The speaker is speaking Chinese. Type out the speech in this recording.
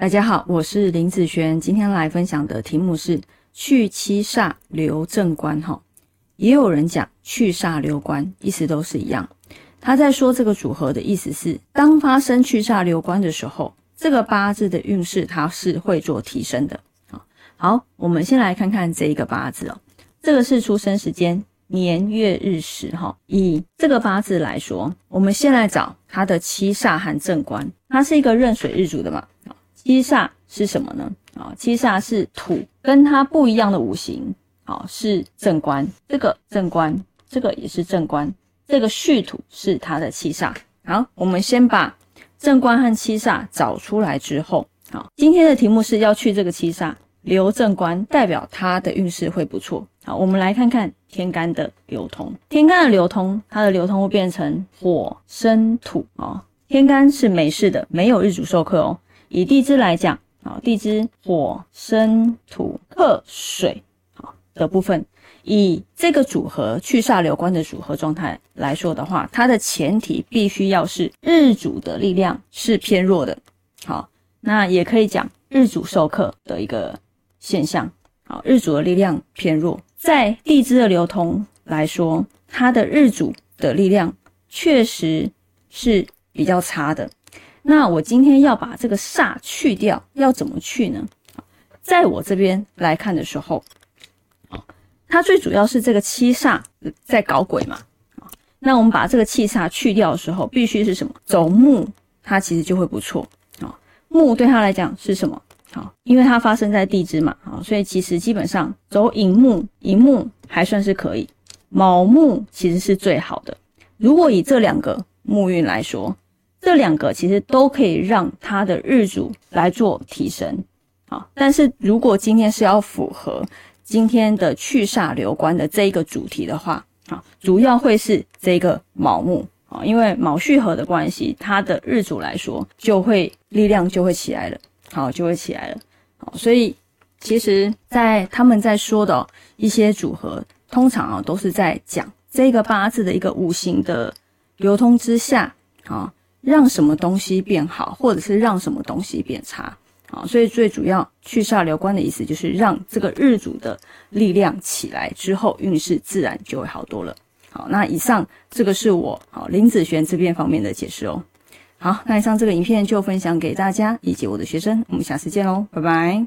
大家好，我是林子璇，今天来分享的题目是去七煞留正官。哈，也有人讲去煞留官，意思都是一样。他在说这个组合的意思是，当发生去煞留官的时候，这个八字的运势它是会做提升的。好，好，我们先来看看这一个八字哦，这个是出生时间年月日时。哈，以这个八字来说，我们先来找它的七煞和正官，它是一个壬水日主的嘛。七煞是什么呢？啊，七煞是土，跟它不一样的五行，好是正官，这个正官，这个也是正官，这个戌土是它的七煞。好，我们先把正官和七煞找出来之后，好，今天的题目是要去这个七煞留正官，代表它的运势会不错。好，我们来看看天干的流通，天干的流通，它的流通会变成火生土啊，天干是没事的，没有日主受克哦。以地支来讲，啊，地支火生土克水，好的部分，以这个组合去煞流官的组合状态来说的话，它的前提必须要是日主的力量是偏弱的，好，那也可以讲日主受克的一个现象，好，日主的力量偏弱，在地支的流通来说，它的日主的力量确实是比较差的。那我今天要把这个煞去掉，要怎么去呢？在我这边来看的时候，啊，它最主要是这个七煞在搞鬼嘛，啊，那我们把这个七煞去掉的时候，必须是什么？走木，它其实就会不错，啊，木对它来讲是什么？好，因为它发生在地支嘛，啊，所以其实基本上走寅木，寅木还算是可以，卯木其实是最好的。如果以这两个木运来说。这两个其实都可以让他的日主来做提升，好，但是如果今天是要符合今天的去煞流官的这一个主题的话，啊，主要会是这个卯木。啊，因为卯戌合的关系，它的日主来说就会力量就会起来了，好，就会起来了，好，所以其实，在他们在说的一些组合，通常啊都是在讲这个八字的一个五行的流通之下，啊。让什么东西变好，或者是让什么东西变差，好，所以最主要去煞流官的意思就是让这个日主的力量起来之后，运势自然就会好多了。好，那以上这个是我好林子璇这边方面的解释哦。好，那以上这个影片就分享给大家以及我的学生，我们下次见喽，拜拜。